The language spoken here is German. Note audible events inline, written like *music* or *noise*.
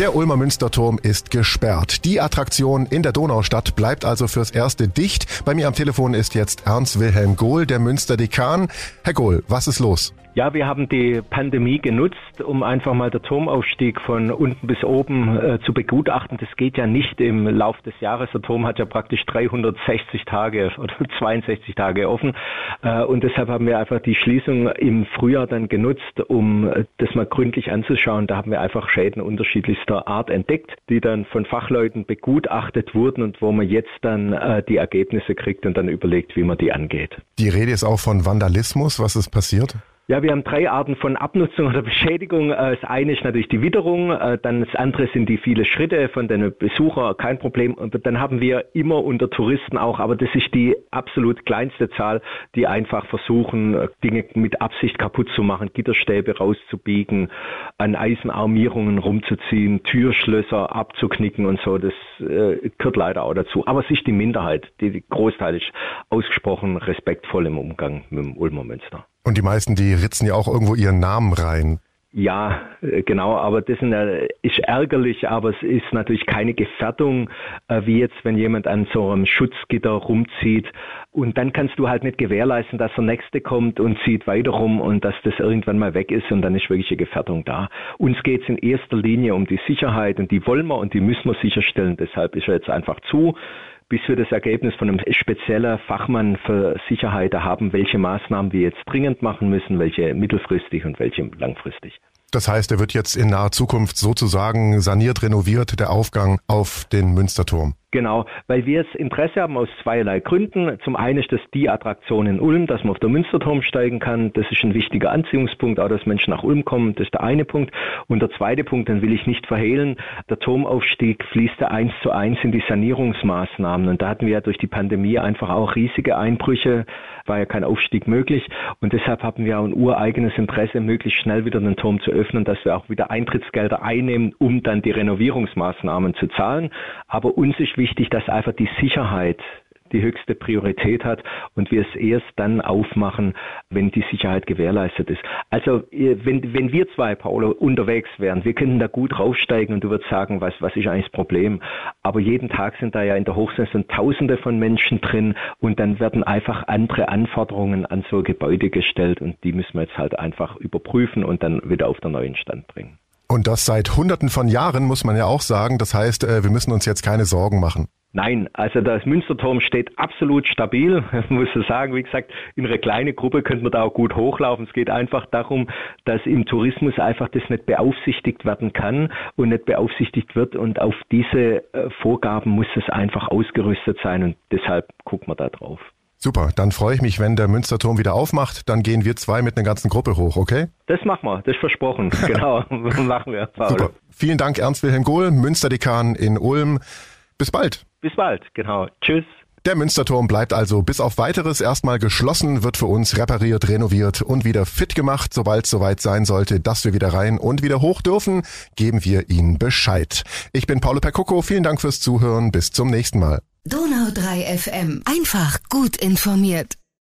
Der Ulmer Münsterturm ist gesperrt. Die Attraktion in der Donaustadt bleibt also fürs Erste dicht. Bei mir am Telefon ist jetzt Ernst Wilhelm Gohl, der Münsterdekan. Herr Gohl, was ist los? Ja, wir haben die Pandemie genutzt, um einfach mal den Turmaufstieg von unten bis oben äh, zu begutachten. Das geht ja nicht im Lauf des Jahres. Der Turm hat ja praktisch 360 Tage *laughs* oder 62 Tage offen. Äh, und deshalb haben wir einfach die Schließung im Frühjahr dann genutzt, um äh, das mal gründlich anzuschauen. Da haben wir einfach Schäden unterschiedlichster Art entdeckt, die dann von Fachleuten begutachtet wurden und wo man jetzt dann äh, die Ergebnisse kriegt und dann überlegt, wie man die angeht. Die Rede ist auch von Vandalismus. Was ist passiert? Ja, wir haben drei Arten von Abnutzung oder Beschädigung. Äh, das eine ist natürlich die Witterung, äh, dann das andere sind die vielen Schritte von den Besuchern, kein Problem. Und dann haben wir immer unter Touristen auch, aber das ist die absolut kleinste Zahl, die einfach versuchen, äh, Dinge mit Absicht kaputt zu machen, Gitterstäbe rauszubiegen, an Eisenarmierungen rumzuziehen, Türschlösser abzuknicken und so. Das gehört leider auch dazu. Aber es ist die Minderheit, die, die Großteil ist ausgesprochen respektvoll im Umgang mit dem Ulmer Münster. Und die meisten, die ritzen ja auch irgendwo ihren Namen rein. Ja, äh, genau, aber das ist ärgerlich, aber es ist natürlich keine Gefährdung, äh, wie jetzt, wenn jemand an so einem Schutzgitter rumzieht. Und dann kannst du halt nicht gewährleisten, dass der Nächste kommt und zieht weiter rum und dass das irgendwann mal weg ist und dann ist wirklich eine Gefährdung da. Uns geht es in erster Linie um die Sicherheit und die wollen wir und die müssen wir sicherstellen. Deshalb ist er jetzt einfach zu bis wir das Ergebnis von einem speziellen Fachmann für Sicherheit haben, welche Maßnahmen wir jetzt dringend machen müssen, welche mittelfristig und welche langfristig. Das heißt, er wird jetzt in naher Zukunft sozusagen saniert, renoviert, der Aufgang auf den Münsterturm. Genau, weil wir das Interesse haben aus zweierlei Gründen. Zum einen ist das die Attraktion in Ulm, dass man auf der Münsterturm steigen kann. Das ist ein wichtiger Anziehungspunkt, auch dass Menschen nach Ulm kommen. Das ist der eine Punkt. Und der zweite Punkt, den will ich nicht verhehlen, der Turmaufstieg fließt eins zu eins in die Sanierungsmaßnahmen. Und da hatten wir ja durch die Pandemie einfach auch riesige Einbrüche, war ja kein Aufstieg möglich. Und deshalb haben wir auch ein ureigenes Interesse, möglichst schnell wieder den Turm zu öffnen, dass wir auch wieder Eintrittsgelder einnehmen, um dann die Renovierungsmaßnahmen zu zahlen. Aber uns ist wichtig, dass einfach die Sicherheit die höchste Priorität hat und wir es erst dann aufmachen, wenn die Sicherheit gewährleistet ist. Also wenn, wenn wir zwei, Paolo, unterwegs wären, wir könnten da gut raufsteigen und du würdest sagen, was, was ist eigentlich das Problem? Aber jeden Tag sind da ja in der Hochsaison Tausende von Menschen drin und dann werden einfach andere Anforderungen an so Gebäude gestellt und die müssen wir jetzt halt einfach überprüfen und dann wieder auf den neuen Stand bringen. Und das seit Hunderten von Jahren, muss man ja auch sagen. Das heißt, äh, wir müssen uns jetzt keine Sorgen machen. Nein, also das Münsterturm steht absolut stabil. *laughs* Ich muss sagen, wie gesagt, in einer kleinen Gruppe könnte man da auch gut hochlaufen. Es geht einfach darum, dass im Tourismus einfach das nicht beaufsichtigt werden kann und nicht beaufsichtigt wird. Und auf diese äh, Vorgaben muss es einfach ausgerüstet sein. Und deshalb gucken wir da drauf. Super, dann freue ich mich, wenn der Münsterturm wieder aufmacht. Dann gehen wir zwei mit einer ganzen Gruppe hoch, okay? Das machen wir, das ist versprochen. *laughs* Genau, *laughs* machen wir. Paul. Super. Vielen Dank, Ernst Wilhelm Gohl, Münsterdekan in Ulm. Bis bald. Bis bald, genau. Tschüss. Der Münsterturm bleibt also bis auf weiteres erstmal geschlossen, wird für uns repariert, renoviert und wieder fit gemacht. Sobald es soweit sein sollte, dass wir wieder rein und wieder hoch dürfen, geben wir Ihnen Bescheid. Ich bin Paulo Percoco, vielen Dank fürs Zuhören, bis zum nächsten Mal. Donau 3 FM. Einfach gut informiert.